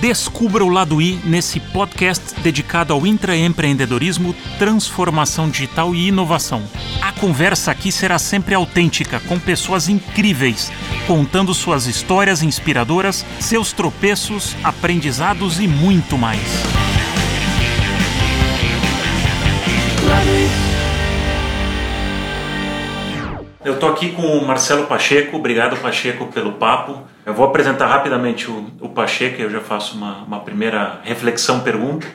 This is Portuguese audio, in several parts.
Descubra o lado I nesse podcast dedicado ao intraempreendedorismo, transformação digital e inovação. A conversa aqui será sempre autêntica, com pessoas incríveis, contando suas histórias inspiradoras, seus tropeços, aprendizados e muito mais. Eu estou aqui com o Marcelo Pacheco. Obrigado, Pacheco, pelo papo. Eu vou apresentar rapidamente o, o Pacheco eu já faço uma, uma primeira reflexão, pergunta.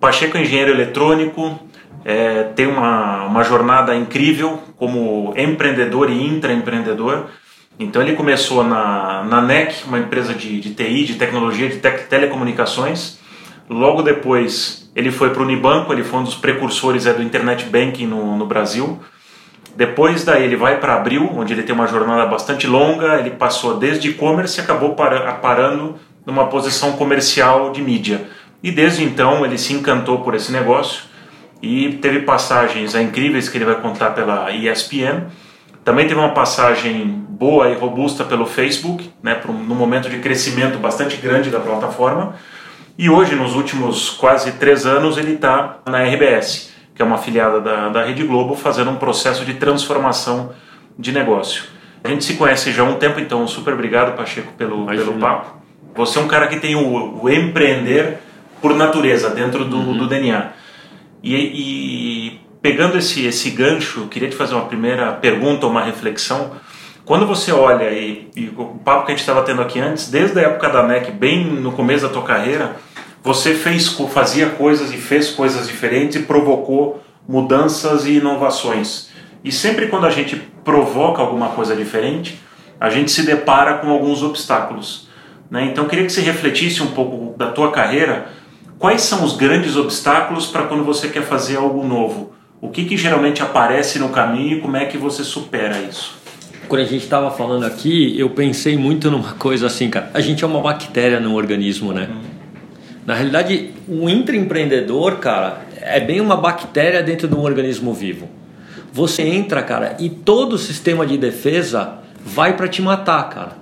Pacheco é engenheiro eletrônico, é, tem uma, uma jornada incrível como empreendedor e intraempreendedor. Então ele começou na, na NEC, uma empresa de, de TI, de tecnologia, de te telecomunicações. Logo depois ele foi para o Unibanco, ele foi um dos precursores é, do Internet Banking no, no Brasil. Depois daí ele vai para Abril, onde ele tem uma jornada bastante longa, ele passou desde e-commerce e acabou parando numa posição comercial de mídia. E desde então ele se encantou por esse negócio e teve passagens incríveis que ele vai contar pela ESPN. Também teve uma passagem boa e robusta pelo Facebook, né, num momento de crescimento bastante grande da plataforma. E hoje, nos últimos quase três anos, ele está na RBS que é uma afiliada da, da Rede Globo, fazendo um processo de transformação de negócio. A gente se conhece já há um tempo, então super obrigado, Pacheco, pelo, pelo papo. Você é um cara que tem o, o empreender por natureza, dentro do, uhum. do DNA. E, e, pegando esse, esse gancho, queria te fazer uma primeira pergunta, uma reflexão. Quando você olha, e, e o papo que a gente estava tendo aqui antes, desde a época da NEC, bem no começo da tua carreira, você fez, fazia coisas e fez coisas diferentes e provocou mudanças e inovações. E sempre quando a gente provoca alguma coisa diferente, a gente se depara com alguns obstáculos. Né? Então eu queria que você refletisse um pouco da tua carreira. Quais são os grandes obstáculos para quando você quer fazer algo novo? O que, que geralmente aparece no caminho e como é que você supera isso? Quando a gente estava falando aqui, eu pensei muito numa coisa assim, cara. A gente é uma bactéria no organismo, né? Uhum. Na realidade, o intraempreendedor, cara, é bem uma bactéria dentro de um organismo vivo. Você entra, cara, e todo o sistema de defesa vai para te matar, cara.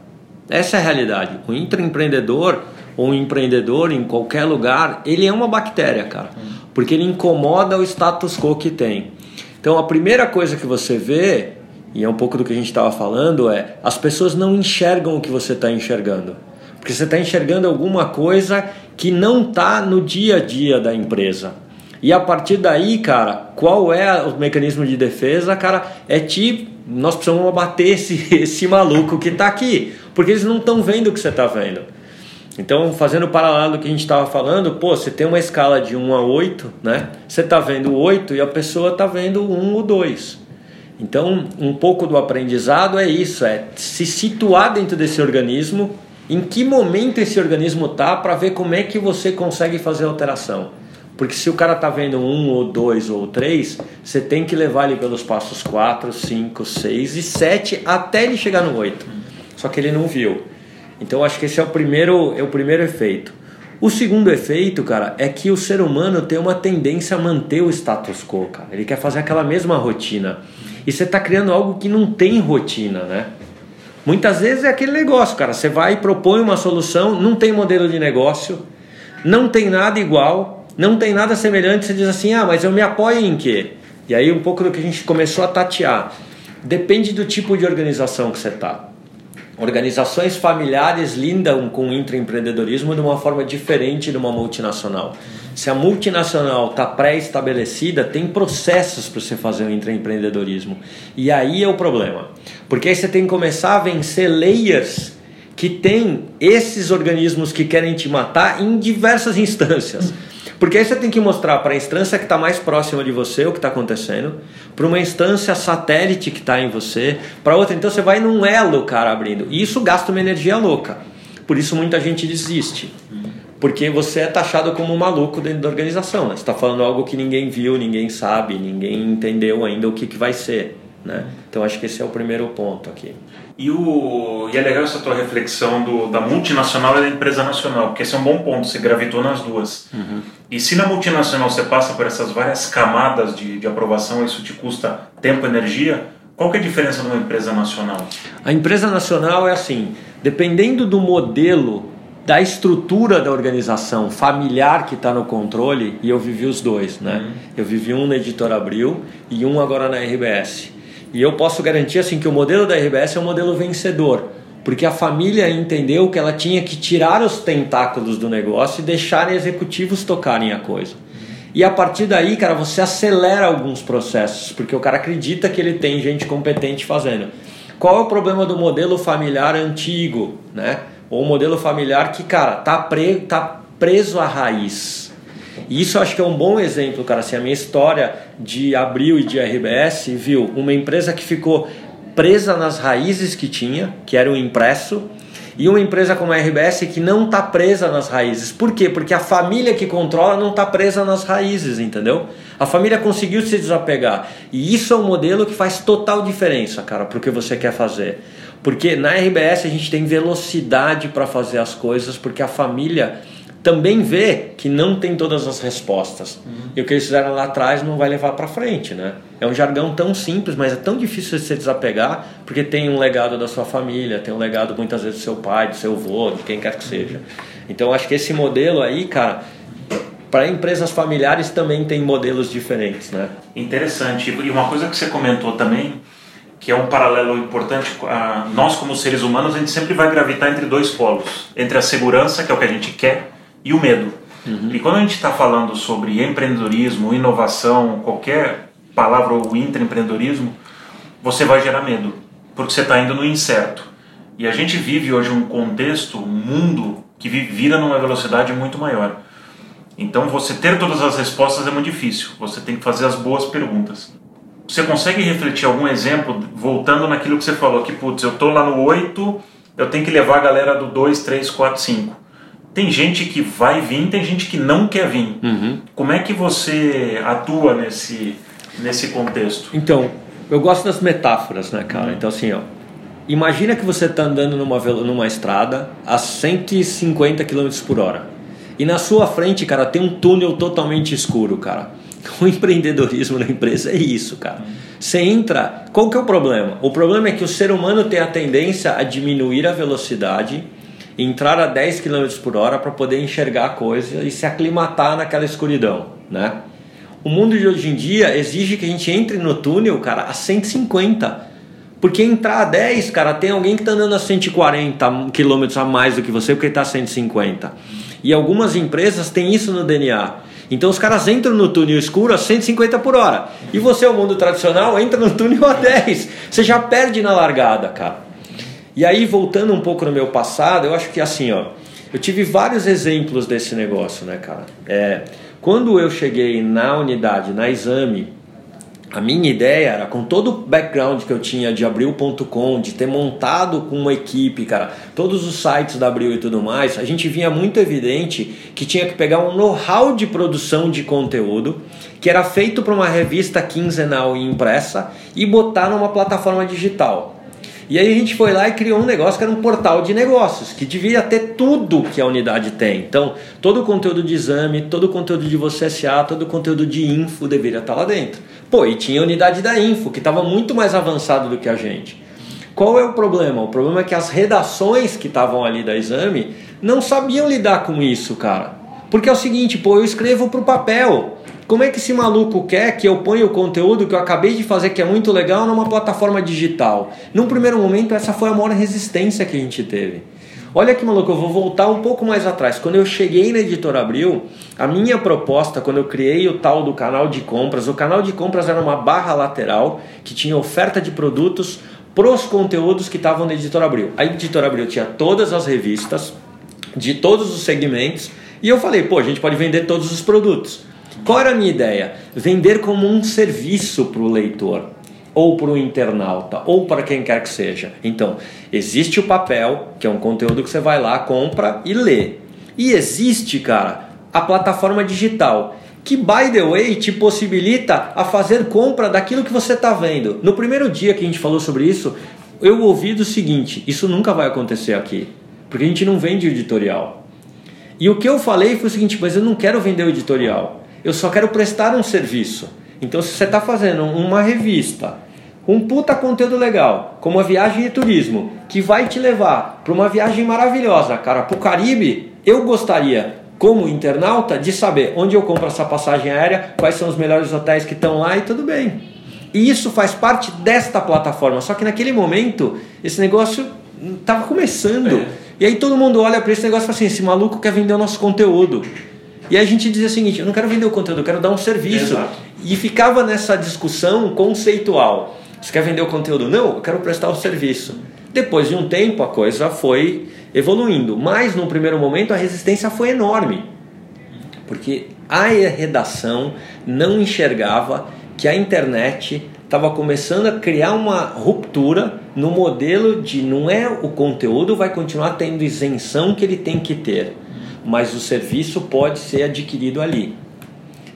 Essa é a realidade. O intraempreendedor ou um empreendedor em qualquer lugar, ele é uma bactéria, cara. Porque ele incomoda o status quo que tem. Então a primeira coisa que você vê, e é um pouco do que a gente estava falando, é as pessoas não enxergam o que você está enxergando. Porque você está enxergando alguma coisa que não está no dia a dia da empresa. E a partir daí, cara, qual é o mecanismo de defesa? Cara, é tipo, nós precisamos abater esse, esse maluco que está aqui, porque eles não estão vendo o que você está vendo. Então, fazendo o paralelo do que a gente estava falando, pô, você tem uma escala de 1 a 8, né? Você está vendo 8 e a pessoa está vendo 1 ou 2. Então, um pouco do aprendizado é isso, é se situar dentro desse organismo em que momento esse organismo tá para ver como é que você consegue fazer a alteração. Porque se o cara tá vendo um ou dois ou três, você tem que levar ele pelos passos 4, 5, 6 e 7 até ele chegar no 8. Só que ele não viu. Então acho que esse é o primeiro, é o primeiro efeito. O segundo efeito, cara, é que o ser humano tem uma tendência a manter o status quo, cara. Ele quer fazer aquela mesma rotina. E você está criando algo que não tem rotina, né? Muitas vezes é aquele negócio, cara. Você vai e propõe uma solução, não tem modelo de negócio, não tem nada igual, não tem nada semelhante. Você diz assim: ah, mas eu me apoio em quê? E aí, um pouco do que a gente começou a tatear. Depende do tipo de organização que você está. Organizações familiares lidam com o intraempreendedorismo de uma forma diferente de uma multinacional. Se a multinacional está pré-estabelecida, tem processos para você fazer o intraempreendedorismo. E aí é o problema. Porque aí você tem que começar a vencer layers que tem esses organismos que querem te matar em diversas instâncias. Porque aí você tem que mostrar para a instância que está mais próxima de você o que está acontecendo, para uma instância satélite que está em você, para outra. Então você vai num elo, cara, abrindo. E isso gasta uma energia louca. Por isso muita gente desiste porque você é taxado como um maluco dentro da organização. Né? Você está falando algo que ninguém viu, ninguém sabe, ninguém entendeu ainda o que, que vai ser. Né? Então acho que esse é o primeiro ponto aqui. E, o, e é legal essa tua reflexão do, da multinacional e da empresa nacional, porque esse é um bom ponto, você gravitou nas duas. Uhum. E se na multinacional você passa por essas várias camadas de, de aprovação, isso te custa tempo e energia, qual que é a diferença de uma empresa nacional? A empresa nacional é assim, dependendo do modelo da estrutura da organização familiar que está no controle e eu vivi os dois, né? Uhum. Eu vivi um na Editora Abril e um agora na RBS. E eu posso garantir assim que o modelo da RBS é um modelo vencedor, porque a família entendeu que ela tinha que tirar os tentáculos do negócio e deixar executivos tocarem a coisa. E a partir daí, cara, você acelera alguns processos, porque o cara acredita que ele tem gente competente fazendo. Qual é o problema do modelo familiar antigo, né? Ou um modelo familiar que, cara, tá, pre, tá preso à raiz. E isso acho que é um bom exemplo, cara. Assim, a minha história de Abril e de RBS, viu? Uma empresa que ficou presa nas raízes que tinha, que era o impresso, e uma empresa como a RBS que não está presa nas raízes. Por quê? Porque a família que controla não está presa nas raízes, entendeu? A família conseguiu se desapegar. E isso é um modelo que faz total diferença, cara, para o que você quer fazer. Porque na RBS a gente tem velocidade para fazer as coisas, porque a família também vê que não tem todas as respostas. Uhum. E o que eles fizeram lá atrás não vai levar para frente, né? É um jargão tão simples, mas é tão difícil de se desapegar, porque tem um legado da sua família, tem um legado muitas vezes do seu pai, do seu avô, de quem quer que seja. Então acho que esse modelo aí, cara, para empresas familiares também tem modelos diferentes, né? Interessante. E uma coisa que você comentou também que é um paralelo importante. Nós, como seres humanos, a gente sempre vai gravitar entre dois polos: entre a segurança, que é o que a gente quer, e o medo. Uhum. E quando a gente está falando sobre empreendedorismo, inovação, qualquer palavra ou intraempreendedorismo, você vai gerar medo, porque você está indo no incerto. E a gente vive hoje um contexto, um mundo que vira numa velocidade muito maior. Então, você ter todas as respostas é muito difícil. Você tem que fazer as boas perguntas. Você consegue refletir algum exemplo, voltando naquilo que você falou, que putz, eu tô lá no 8, eu tenho que levar a galera do 2, 3, 4, 5. Tem gente que vai vir, tem gente que não quer vir. Uhum. Como é que você atua nesse, nesse contexto? Então, eu gosto das metáforas, né, cara? Uhum. Então, assim, ó, imagina que você está andando numa, numa estrada a 150 km por hora. E na sua frente, cara, tem um túnel totalmente escuro, cara. O empreendedorismo na empresa é isso, cara. Você entra. Qual que é o problema? O problema é que o ser humano tem a tendência a diminuir a velocidade, entrar a 10 km por hora para poder enxergar a coisa e se aclimatar naquela escuridão, né? O mundo de hoje em dia exige que a gente entre no túnel, cara, a 150. Porque entrar a 10, cara, tem alguém que está andando a 140 km a mais do que você porque está a 150. E algumas empresas têm isso no DNA. Então os caras entram no túnel escuro a 150 por hora. E você, o mundo tradicional, entra no túnel a 10. Você já perde na largada, cara. E aí, voltando um pouco no meu passado, eu acho que assim, ó, eu tive vários exemplos desse negócio, né, cara? É, quando eu cheguei na unidade, na exame, a minha ideia era, com todo o background que eu tinha de Abril.com, de ter montado com uma equipe, cara, todos os sites da Abril e tudo mais, a gente vinha muito evidente que tinha que pegar um know-how de produção de conteúdo que era feito para uma revista quinzenal e impressa e botar numa plataforma digital. E aí a gente foi lá e criou um negócio que era um portal de negócios, que devia ter tudo que a unidade tem. Então, todo o conteúdo de exame, todo o conteúdo de você SA, todo o conteúdo de info deveria estar lá dentro. Pô, e tinha a unidade da info, que estava muito mais avançado do que a gente. Qual é o problema? O problema é que as redações que estavam ali da exame não sabiam lidar com isso, cara. Porque é o seguinte, pô, eu escrevo para o papel. Como é que esse maluco quer que eu ponha o conteúdo que eu acabei de fazer, que é muito legal, numa plataforma digital? Num primeiro momento, essa foi a maior resistência que a gente teve. Olha que maluco, eu vou voltar um pouco mais atrás. Quando eu cheguei na Editora Abril, a minha proposta, quando eu criei o tal do canal de compras, o canal de compras era uma barra lateral que tinha oferta de produtos para os conteúdos que estavam na Editora Abril. A Editora Abril tinha todas as revistas de todos os segmentos e eu falei, pô, a gente pode vender todos os produtos. Qual era a minha ideia? Vender como um serviço para o leitor, ou para o internauta, ou para quem quer que seja. Então, existe o papel, que é um conteúdo que você vai lá, compra e lê. E existe, cara, a plataforma digital, que, by the way, te possibilita a fazer compra daquilo que você está vendo. No primeiro dia que a gente falou sobre isso, eu ouvi do seguinte: isso nunca vai acontecer aqui, porque a gente não vende editorial. E o que eu falei foi o seguinte: mas eu não quero vender o editorial eu só quero prestar um serviço. Então, se você está fazendo uma revista um puta conteúdo legal, como a viagem de turismo, que vai te levar para uma viagem maravilhosa, cara, para o Caribe, eu gostaria, como internauta, de saber onde eu compro essa passagem aérea, quais são os melhores hotéis que estão lá e tudo bem. E isso faz parte desta plataforma, só que naquele momento esse negócio estava começando. É. E aí todo mundo olha para esse negócio e fala assim: esse maluco quer vender o nosso conteúdo. E a gente dizia o seguinte: eu não quero vender o conteúdo, eu quero dar um serviço. Exato. E ficava nessa discussão conceitual. Você quer vender o conteúdo? Não, eu quero prestar o serviço. Depois de um tempo a coisa foi evoluindo, mas no primeiro momento a resistência foi enorme. Porque a redação não enxergava que a internet estava começando a criar uma ruptura no modelo de não é o conteúdo vai continuar tendo isenção que ele tem que ter, mas o serviço pode ser adquirido ali.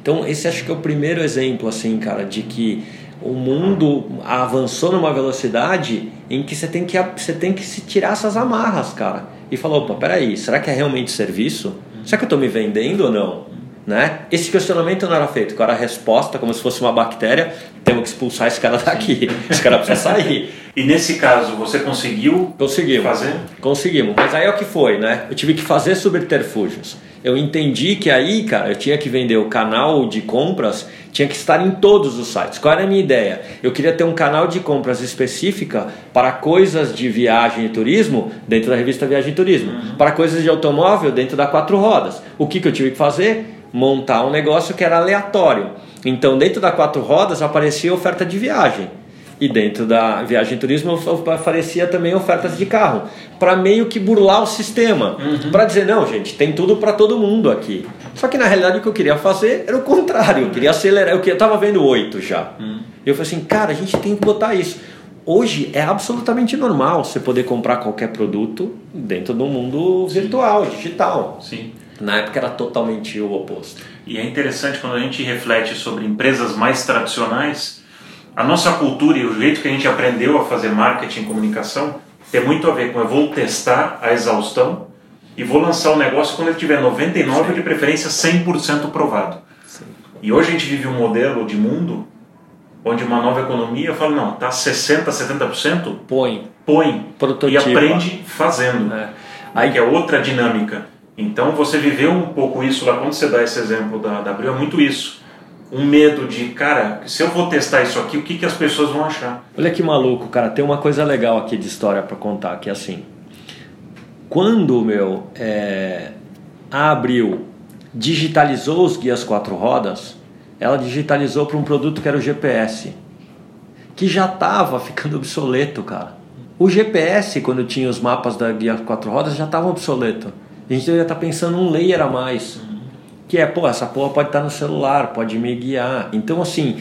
Então esse acho que é o primeiro exemplo assim, cara, de que o mundo avançou numa velocidade em que você tem que você tem que se tirar essas amarras, cara. E falou, opa, peraí, será que é realmente serviço? Será que eu estou me vendendo ou não? Né? Esse questionamento não era feito, era a resposta, como se fosse uma bactéria, temos que expulsar esse cara daqui, esse cara precisa sair. E nesse caso, você conseguiu Conseguimos. fazer? Conseguimos, mas aí é o que foi, né? Eu tive que fazer subterfúgios. Eu entendi que aí, cara, eu tinha que vender o canal de compras, tinha que estar em todos os sites. Qual era a minha ideia? Eu queria ter um canal de compras específica para coisas de viagem e turismo dentro da revista Viagem e Turismo, uhum. para coisas de automóvel dentro da Quatro Rodas. O que, que eu tive que fazer? Montar um negócio que era aleatório. Então, dentro da quatro rodas aparecia oferta de viagem. E dentro da viagem turismo aparecia também ofertas de carro, para meio que burlar o sistema, uhum. para dizer não, gente, tem tudo para todo mundo aqui. Só que na realidade o que eu queria fazer era o contrário, eu queria acelerar, eu estava vendo oito já. Uhum. Eu falei assim, cara, a gente tem que botar isso. Hoje é absolutamente normal você poder comprar qualquer produto dentro do mundo virtual, digital. Sim. Na época era totalmente o oposto. E é interessante quando a gente reflete sobre empresas mais tradicionais, a nossa cultura e o jeito que a gente aprendeu a fazer marketing e comunicação tem muito a ver com eu vou testar a exaustão e vou lançar o negócio quando ele tiver 99 Sim. de preferência 100% provado. Sim. E hoje a gente vive um modelo de mundo onde uma nova economia fala não, tá 60, 70%, põe, põe Prototipa. e aprende fazendo. É. Aí que é outra dinâmica. Então você viveu um pouco isso lá, quando você dá esse exemplo da, da Abril, é muito isso. Um medo de, cara, se eu vou testar isso aqui, o que, que as pessoas vão achar? Olha que maluco, cara, tem uma coisa legal aqui de história para contar, que é assim, quando, meu, é, a Abril digitalizou os guias quatro rodas, ela digitalizou para um produto que era o GPS, que já estava ficando obsoleto, cara. O GPS, quando tinha os mapas da guia quatro rodas, já estava obsoleto a gente deveria estar pensando um layer a mais. Que é, pô, essa porra pode estar no celular, pode me guiar. Então, assim,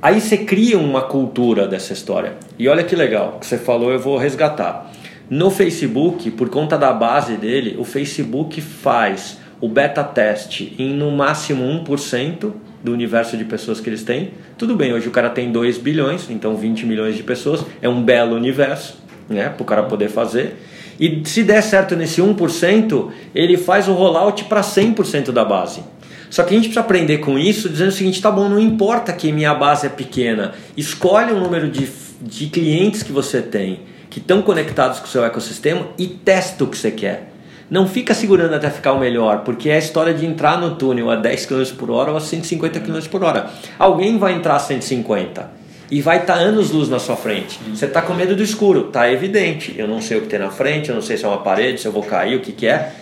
aí você cria uma cultura dessa história. E olha que legal, que você falou, eu vou resgatar. No Facebook, por conta da base dele, o Facebook faz o beta teste em no máximo 1% do universo de pessoas que eles têm. Tudo bem, hoje o cara tem 2 bilhões, então 20 milhões de pessoas, é um belo universo, né, para o cara poder fazer. E se der certo nesse 1%, ele faz o rollout para 100% da base. Só que a gente precisa aprender com isso, dizendo o seguinte: tá bom, não importa que minha base é pequena, escolhe o número de, de clientes que você tem, que estão conectados com o seu ecossistema e testa o que você quer. Não fica segurando até ficar o melhor, porque é a história de entrar no túnel a 10 km por hora ou a 150 km por hora. Alguém vai entrar a 150 e vai estar tá anos luz na sua frente. Uhum. Você está com medo do escuro, tá evidente. Eu não sei o que tem na frente, eu não sei se é uma parede, se eu vou cair, o que, que é.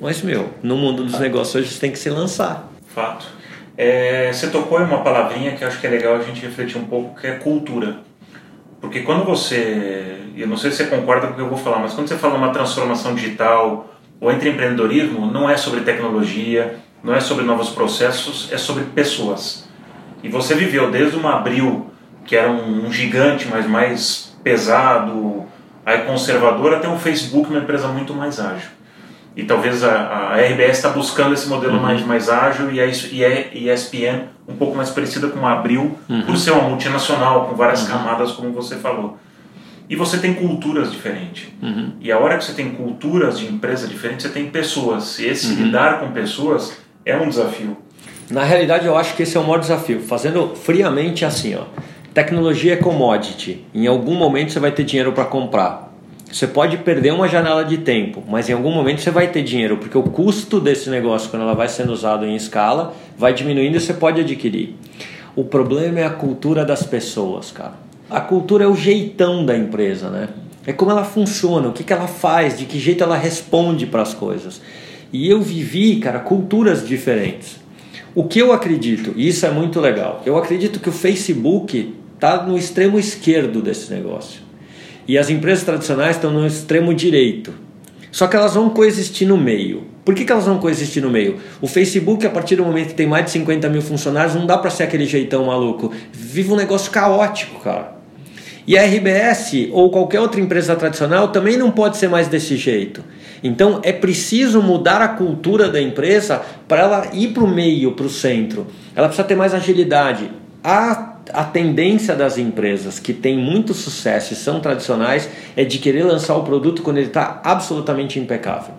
Mas, meu, no mundo dos negócios hoje você tem que se lançar. Fato. É, você tocou em uma palavrinha que eu acho que é legal a gente refletir um pouco, que é cultura. Porque quando você, eu não sei se você concorda com o que eu vou falar, mas quando você fala uma transformação digital ou entre empreendedorismo, não é sobre tecnologia, não é sobre novos processos, é sobre pessoas. E você viveu desde uma abril que era um, um gigante, mas mais pesado, aí conservador, até um Facebook, uma empresa muito mais ágil. E talvez a, a RBS está buscando esse modelo uhum. mais, mais ágil e a ESPN um pouco mais parecida com a Abril, uhum. por ser uma multinacional, com várias uhum. camadas, como você falou. E você tem culturas diferentes. Uhum. E a hora que você tem culturas de empresa diferentes, você tem pessoas. E esse uhum. lidar com pessoas é um desafio. Na realidade, eu acho que esse é o maior desafio. Fazendo friamente assim, ó tecnologia é commodity. Em algum momento você vai ter dinheiro para comprar. Você pode perder uma janela de tempo, mas em algum momento você vai ter dinheiro, porque o custo desse negócio, quando ela vai sendo usado em escala, vai diminuindo e você pode adquirir. O problema é a cultura das pessoas, cara. A cultura é o jeitão da empresa, né? É como ela funciona, o que, que ela faz, de que jeito ela responde para as coisas. E eu vivi, cara, culturas diferentes. O que eu acredito, e isso é muito legal, eu acredito que o Facebook está no extremo esquerdo desse negócio. E as empresas tradicionais estão no extremo direito. Só que elas vão coexistir no meio. Por que, que elas vão coexistir no meio? O Facebook, a partir do momento que tem mais de 50 mil funcionários, não dá para ser aquele jeitão maluco. Vive um negócio caótico, cara. E a RBS ou qualquer outra empresa tradicional também não pode ser mais desse jeito. Então é preciso mudar a cultura da empresa para ela ir para o meio, para o centro. Ela precisa ter mais agilidade. A, a tendência das empresas que têm muito sucesso e são tradicionais é de querer lançar o produto quando ele está absolutamente impecável.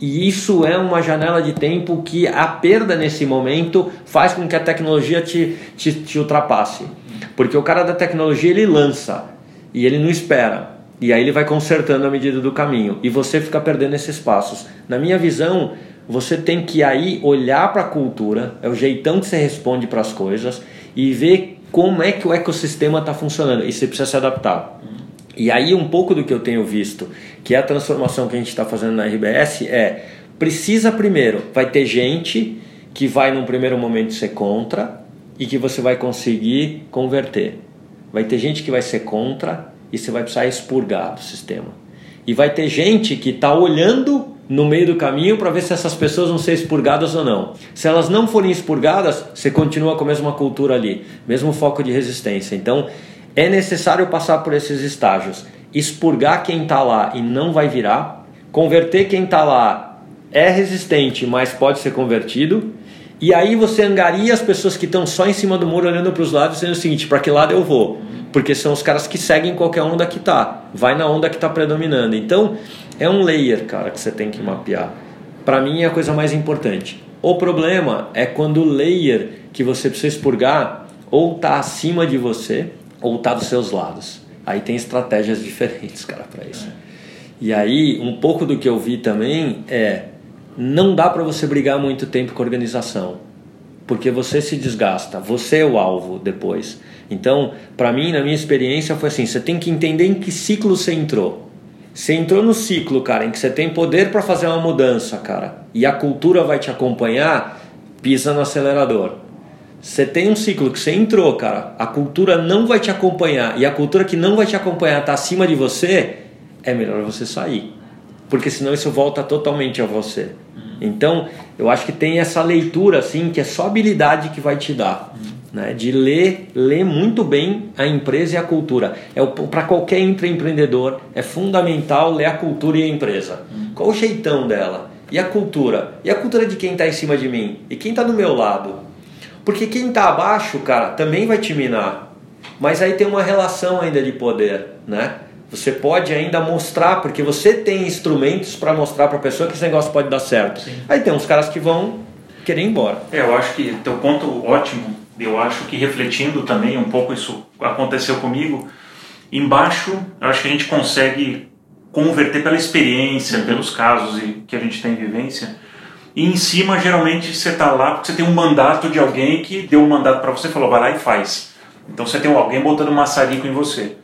E isso é uma janela de tempo que a perda nesse momento faz com que a tecnologia te, te, te ultrapasse. Porque o cara da tecnologia ele lança e ele não espera. E aí ele vai consertando à medida do caminho. E você fica perdendo esses passos. Na minha visão, você tem que aí olhar para a cultura, é o jeitão que você responde para as coisas e ver como é que o ecossistema está funcionando. E você precisa se adaptar. E aí um pouco do que eu tenho visto, que é a transformação que a gente está fazendo na RBS, é precisa primeiro, vai ter gente que vai num primeiro momento ser contra e que você vai conseguir converter. Vai ter gente que vai ser contra e você vai precisar expurgar do sistema. E vai ter gente que está olhando no meio do caminho para ver se essas pessoas vão ser expurgadas ou não. Se elas não forem expurgadas, você continua com a mesma cultura ali, mesmo foco de resistência. Então, é necessário passar por esses estágios. Expurgar quem está lá e não vai virar, converter quem está lá é resistente, mas pode ser convertido. E aí você angaria as pessoas que estão só em cima do muro olhando para os lados, dizendo o seguinte: para que lado eu vou? porque são os caras que seguem qualquer onda que tá, vai na onda que tá predominando. Então, é um layer, cara, que você tem que mapear. Para mim é a coisa mais importante. O problema é quando o layer que você precisa expurgar ou tá acima de você ou tá dos seus lados. Aí tem estratégias diferentes, cara, para isso. E aí, um pouco do que eu vi também é não dá para você brigar muito tempo com a organização, porque você se desgasta, você é o alvo depois. Então, para mim, na minha experiência, foi assim: você tem que entender em que ciclo você entrou. Você entrou no ciclo, cara, em que você tem poder para fazer uma mudança, cara, e a cultura vai te acompanhar, pisa no acelerador. Você tem um ciclo que você entrou, cara, a cultura não vai te acompanhar, e a cultura que não vai te acompanhar está acima de você, é melhor você sair. Porque senão isso volta totalmente a você. Então, eu acho que tem essa leitura, assim, que é só habilidade que vai te dar né, de ler, ler muito bem a empresa e a cultura. É para qualquer empreendedor é fundamental ler a cultura e a empresa. Hum. Qual o jeitão dela? E a cultura? E a cultura de quem está em cima de mim? E quem está do meu lado? Porque quem está abaixo, cara, também vai te minar. Mas aí tem uma relação ainda de poder, né? Você pode ainda mostrar, porque você tem instrumentos para mostrar para a pessoa que esse negócio pode dar certo. Sim. Aí tem uns caras que vão querer ir embora. É, eu acho que teu ponto ótimo eu acho que refletindo também um pouco isso aconteceu comigo. Embaixo, eu acho que a gente consegue converter pela experiência, uhum. pelos casos que a gente tem em vivência. E em cima, geralmente, você está lá porque você tem um mandato de alguém que deu um mandato para você e falou, vai lá e faz. Então você tem alguém botando um maçarico em você.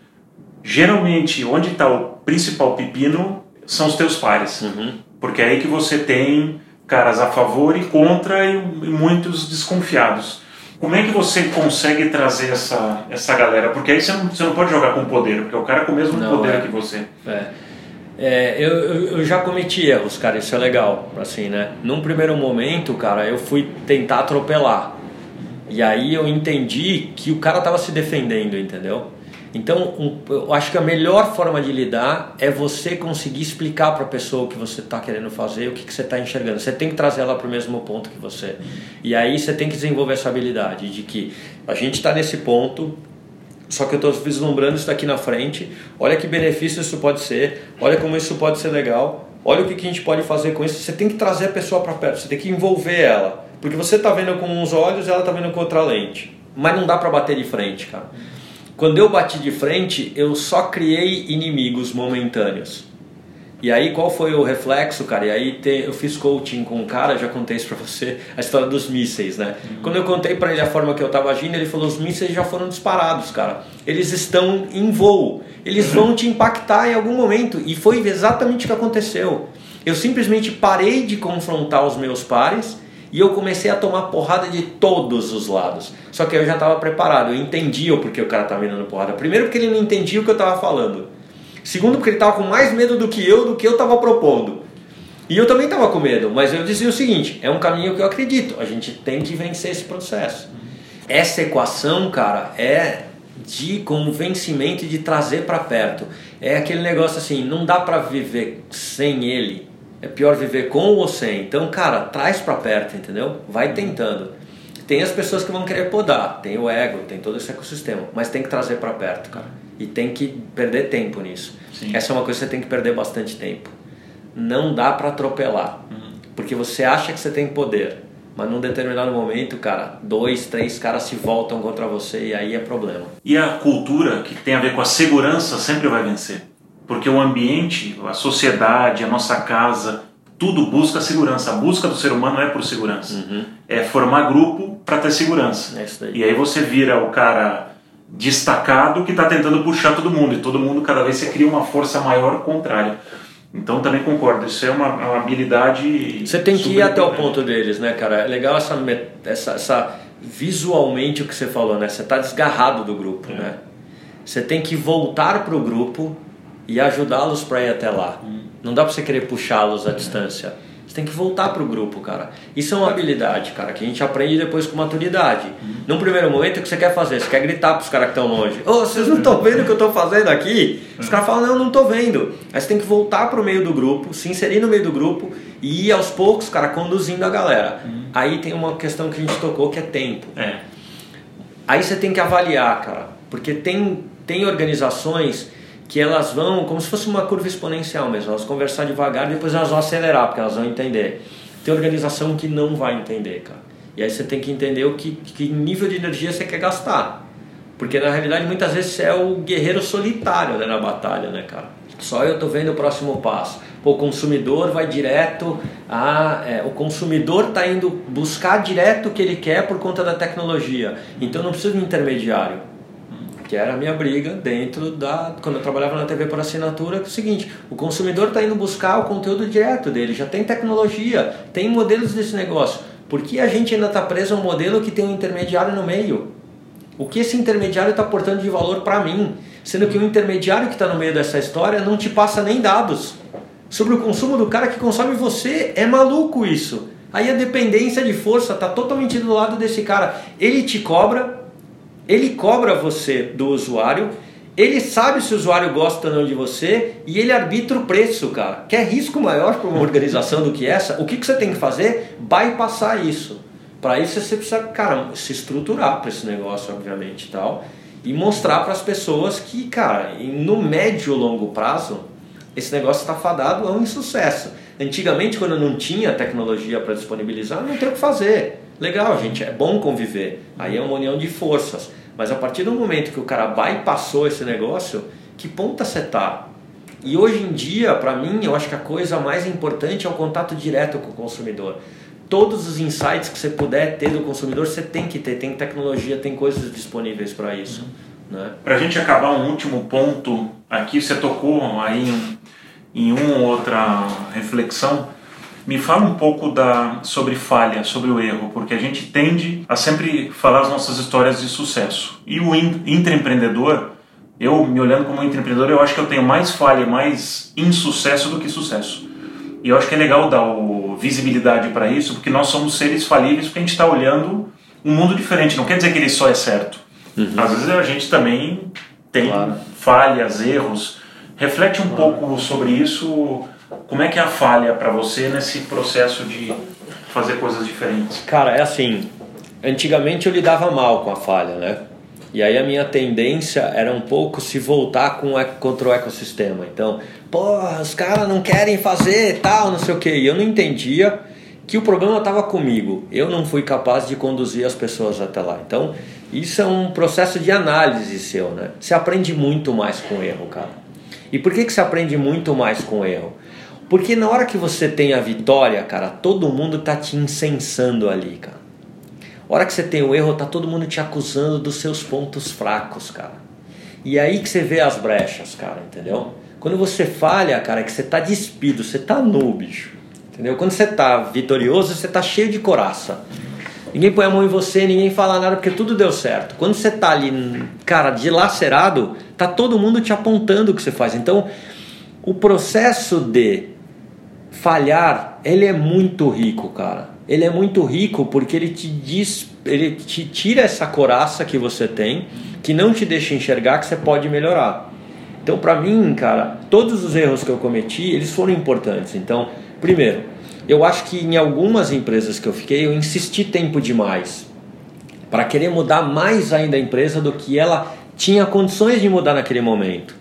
Geralmente, onde está o principal pepino são os teus pares. Uhum. Porque é aí que você tem caras a favor e contra e, e muitos desconfiados. Como é que você consegue trazer essa, essa galera? Porque aí você não, você não pode jogar com poder, porque o cara é com o mesmo não, poder é. que você. É. É, eu, eu, já cometi erros, cara, isso é legal, assim, né? Num primeiro momento, cara, eu fui tentar atropelar. E aí eu entendi que o cara tava se defendendo, entendeu? Então, um, eu acho que a melhor forma de lidar é você conseguir explicar para a pessoa o que você está querendo fazer, o que, que você está enxergando. Você tem que trazer ela para o mesmo ponto que você. E aí você tem que desenvolver essa habilidade de que a gente está nesse ponto, só que eu estou vislumbrando isso daqui na frente. Olha que benefício isso pode ser, olha como isso pode ser legal, olha o que, que a gente pode fazer com isso. Você tem que trazer a pessoa para perto, você tem que envolver ela. Porque você está vendo com uns olhos e ela está vendo com outra lente. Mas não dá para bater de frente, cara. Quando eu bati de frente, eu só criei inimigos momentâneos. E aí qual foi o reflexo, cara? E aí te, eu fiz coaching com um cara, já contei isso pra você, a história dos mísseis, né? Uhum. Quando eu contei para ele a forma que eu tava agindo, ele falou: os mísseis já foram disparados, cara. Eles estão em voo. Eles uhum. vão te impactar em algum momento. E foi exatamente o que aconteceu. Eu simplesmente parei de confrontar os meus pares e eu comecei a tomar porrada de todos os lados. Só que eu já estava preparado, eu entendia o porquê o cara estava me dando porrada. Primeiro porque ele não entendia o que eu estava falando. Segundo porque ele estava com mais medo do que eu, do que eu estava propondo. E eu também estava com medo, mas eu dizia o seguinte: é um caminho que eu acredito, a gente tem que vencer esse processo. Essa equação, cara, é de convencimento e de trazer para perto. É aquele negócio assim, não dá para viver sem ele. É pior viver com ou sem. Então, cara, traz para perto, entendeu? Vai tentando. Tem as pessoas que vão querer podar, tem o ego, tem todo esse ecossistema, mas tem que trazer para perto, cara. E tem que perder tempo nisso. Sim. Essa é uma coisa que você tem que perder bastante tempo. Não dá para atropelar, uhum. porque você acha que você tem poder, mas num determinado momento, cara, dois, três caras se voltam contra você e aí é problema. E a cultura que tem a ver com a segurança sempre vai vencer. Porque o ambiente, a sociedade, a nossa casa, tudo busca segurança. A busca do ser humano é por segurança. Uhum. É formar grupo para ter segurança. É e aí você vira o cara destacado que está tentando puxar todo mundo. E todo mundo, cada vez, você cria uma força maior contrária. Então também concordo, isso é uma, uma habilidade. Você tem que ir até o ponto deles, né, cara? É legal essa, essa, essa visualmente o que você falou, né? Você está desgarrado do grupo, é. né? Você tem que voltar para o grupo e ajudá-los para ir até lá. Hum. Não dá para você querer puxá-los à hum. distância. Você tem que voltar para o grupo, cara. Isso é uma habilidade, cara, que a gente aprende depois com maturidade. Hum. Num primeiro momento, o que você quer fazer? Você quer gritar para os caras que estão longe: Ô, oh, vocês não estão vendo o que eu estou fazendo aqui? Os caras falam: Não, não estou vendo. Aí você tem que voltar para o meio do grupo, se inserir no meio do grupo e ir aos poucos, cara, conduzindo a galera. Hum. Aí tem uma questão que a gente tocou que é tempo. É. Aí você tem que avaliar, cara, porque tem, tem organizações que elas vão, como se fosse uma curva exponencial mesmo, elas conversar devagar e depois elas vão acelerar, porque elas vão entender. Tem organização que não vai entender, cara. E aí você tem que entender o que, que nível de energia você quer gastar. Porque na realidade muitas vezes você é o guerreiro solitário né, na batalha, né, cara? Só eu tô vendo o próximo passo. Pô, o consumidor vai direto a. É, o consumidor está indo buscar direto o que ele quer por conta da tecnologia. Então não precisa de um intermediário que era a minha briga dentro da quando eu trabalhava na TV por assinatura, que é o seguinte, o consumidor está indo buscar o conteúdo direto dele, já tem tecnologia, tem modelos desse negócio. Por que a gente ainda está preso a um modelo que tem um intermediário no meio? O que esse intermediário está aportando de valor para mim? Sendo que o intermediário que está no meio dessa história não te passa nem dados sobre o consumo do cara que consome você. É maluco isso. Aí a dependência de força está totalmente do lado desse cara. Ele te cobra, ele cobra você do usuário, ele sabe se o usuário gosta ou não de você e ele arbitra o preço, cara. Quer risco maior para uma organização do que essa? O que, que você tem que fazer? Bypassar isso. Para isso você precisa, cara, se estruturar para esse negócio, obviamente, e tal. E mostrar para as pessoas que, cara, no médio e longo prazo, esse negócio está fadado a um insucesso. Antigamente, quando não tinha tecnologia para disponibilizar, não tem o que fazer. Legal, gente, é bom conviver. Aí é uma união de forças. Mas a partir do momento que o cara bypassou esse negócio, que ponta você tá? E hoje em dia, para mim, eu acho que a coisa mais importante é o contato direto com o consumidor. Todos os insights que você puder ter do consumidor, você tem que ter. Tem tecnologia, tem coisas disponíveis para isso. Né? Para a gente acabar um último ponto aqui, você tocou aí em, em uma ou outra reflexão me fala um pouco da, sobre falha, sobre o erro, porque a gente tende a sempre falar as nossas histórias de sucesso. E o intraempreendedor, eu me olhando como intraempreendedor, eu acho que eu tenho mais falha, mais insucesso do que sucesso. E eu acho que é legal dar o, visibilidade para isso, porque nós somos seres falíveis, porque a gente está olhando um mundo diferente. Não quer dizer que ele só é certo. Uhum. Às vezes a gente também tem claro. falhas, erros. Reflete um claro. pouco sobre isso como é que é a falha para você nesse processo de fazer coisas diferentes? Cara, é assim. Antigamente eu lidava mal com a falha, né? E aí a minha tendência era um pouco se voltar com, contra o ecossistema. Então, pô, os caras não querem fazer tal, não sei o que. E eu não entendia que o problema estava comigo. Eu não fui capaz de conduzir as pessoas até lá. Então, Isso é um processo de análise seu, né? Você aprende muito mais com erro, cara. E por que, que você aprende muito mais com erro? Porque na hora que você tem a vitória, cara, todo mundo tá te incensando ali, cara. A hora que você tem o erro, tá todo mundo te acusando dos seus pontos fracos, cara. E é aí que você vê as brechas, cara, entendeu? Quando você falha, cara, é que você tá despido, você tá nu, bicho. Entendeu? Quando você tá vitorioso, você tá cheio de coraça. Ninguém põe a mão em você, ninguém fala nada porque tudo deu certo. Quando você tá ali, cara, dilacerado, tá todo mundo te apontando o que você faz. Então, o processo de falhar, ele é muito rico, cara. Ele é muito rico porque ele te diz, ele te tira essa coraça que você tem, que não te deixa enxergar que você pode melhorar. Então, para mim, cara, todos os erros que eu cometi, eles foram importantes. Então, primeiro, eu acho que em algumas empresas que eu fiquei, eu insisti tempo demais para querer mudar mais ainda a empresa do que ela tinha condições de mudar naquele momento.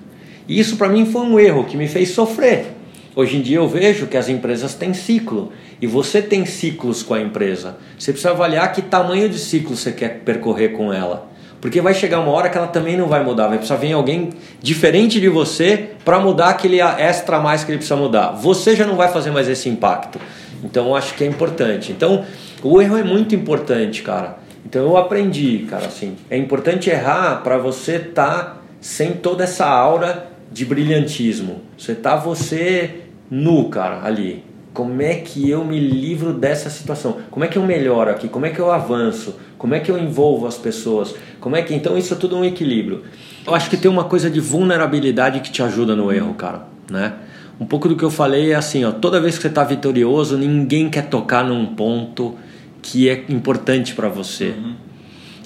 E isso para mim foi um erro que me fez sofrer. Hoje em dia eu vejo que as empresas têm ciclo e você tem ciclos com a empresa. Você precisa avaliar que tamanho de ciclo você quer percorrer com ela. Porque vai chegar uma hora que ela também não vai mudar, vai precisar vir alguém diferente de você para mudar aquele extra mais que ele precisa mudar. Você já não vai fazer mais esse impacto. Então acho que é importante. Então o erro é muito importante, cara. Então eu aprendi, cara, assim, é importante errar para você estar tá sem toda essa aura de brilhantismo. Você tá você nu, cara, ali. Como é que eu me livro dessa situação? Como é que eu melhoro aqui? Como é que eu avanço? Como é que eu envolvo as pessoas? Como é que então isso é tudo um equilíbrio? Eu acho que tem uma coisa de vulnerabilidade que te ajuda no erro, cara, né? Um pouco do que eu falei é assim, ó, toda vez que você está vitorioso, ninguém quer tocar num ponto que é importante para você. Uhum.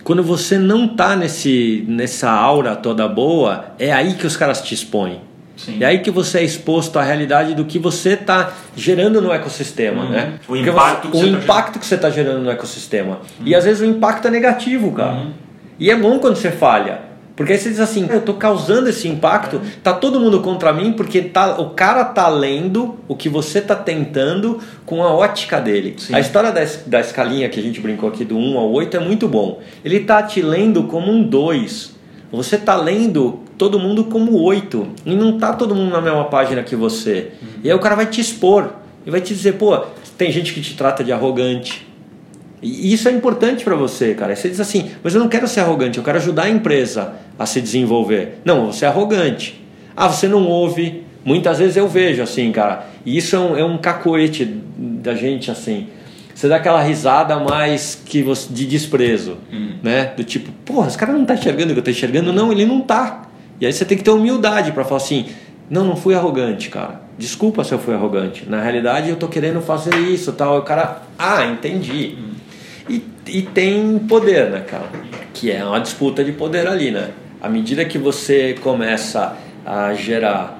Quando você não tá nesse nessa aura toda boa, é aí que os caras te expõem. Sim. É aí que você é exposto à realidade do que você está gerando no ecossistema, uhum. né? O impacto, você, que, o você tá impacto tá que você está gerando no ecossistema. Uhum. E às vezes o impacto é negativo, cara. Uhum. E é bom quando você falha. Porque aí você diz assim, eu estou causando esse impacto, tá todo mundo contra mim porque tá, o cara tá lendo o que você tá tentando com a ótica dele. Sim. A história da, da escalinha que a gente brincou aqui do 1 ao 8 é muito bom. Ele tá te lendo como um 2. Você tá lendo todo mundo como 8 e não tá todo mundo na mesma página que você. Uhum. E aí o cara vai te expor e vai te dizer, pô, tem gente que te trata de arrogante, e isso é importante para você, cara. Você diz assim, mas eu não quero ser arrogante, eu quero ajudar a empresa a se desenvolver. Não, você é arrogante. Ah, você não ouve. Muitas vezes eu vejo assim, cara. E isso é um, é um cacoete da gente, assim. Você dá aquela risada mais que você, de desprezo, hum. né? Do tipo, porra, esse cara não tá enxergando o que eu tô enxergando. Não, ele não tá. E aí você tem que ter humildade para falar assim, não, não fui arrogante, cara. Desculpa se eu fui arrogante. Na realidade, eu tô querendo fazer isso, tal. O cara, ah, entendi. E, e tem poder, né, cara? Que é uma disputa de poder ali, né? À medida que você começa a gerar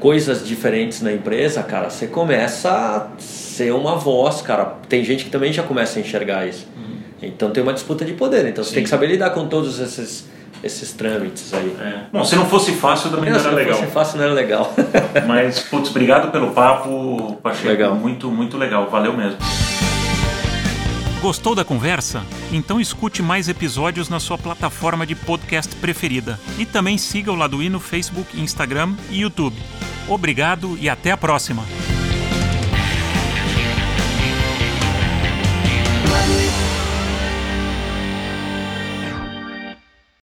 coisas diferentes na empresa, cara, você começa a ser uma voz, cara. Tem gente que também já começa a enxergar isso. Uhum. Então tem uma disputa de poder. Então você Sim. tem que saber lidar com todos esses esses trâmites aí. É. Bom, se não fosse fácil também não, era legal. Se não fosse fácil não era legal. Mas, putz, obrigado pelo papo, Pacheco. Legal. Muito, muito legal. Valeu mesmo. Gostou da conversa? Então escute mais episódios na sua plataforma de podcast preferida. E também siga o Laduí no Facebook, Instagram e YouTube. Obrigado e até a próxima!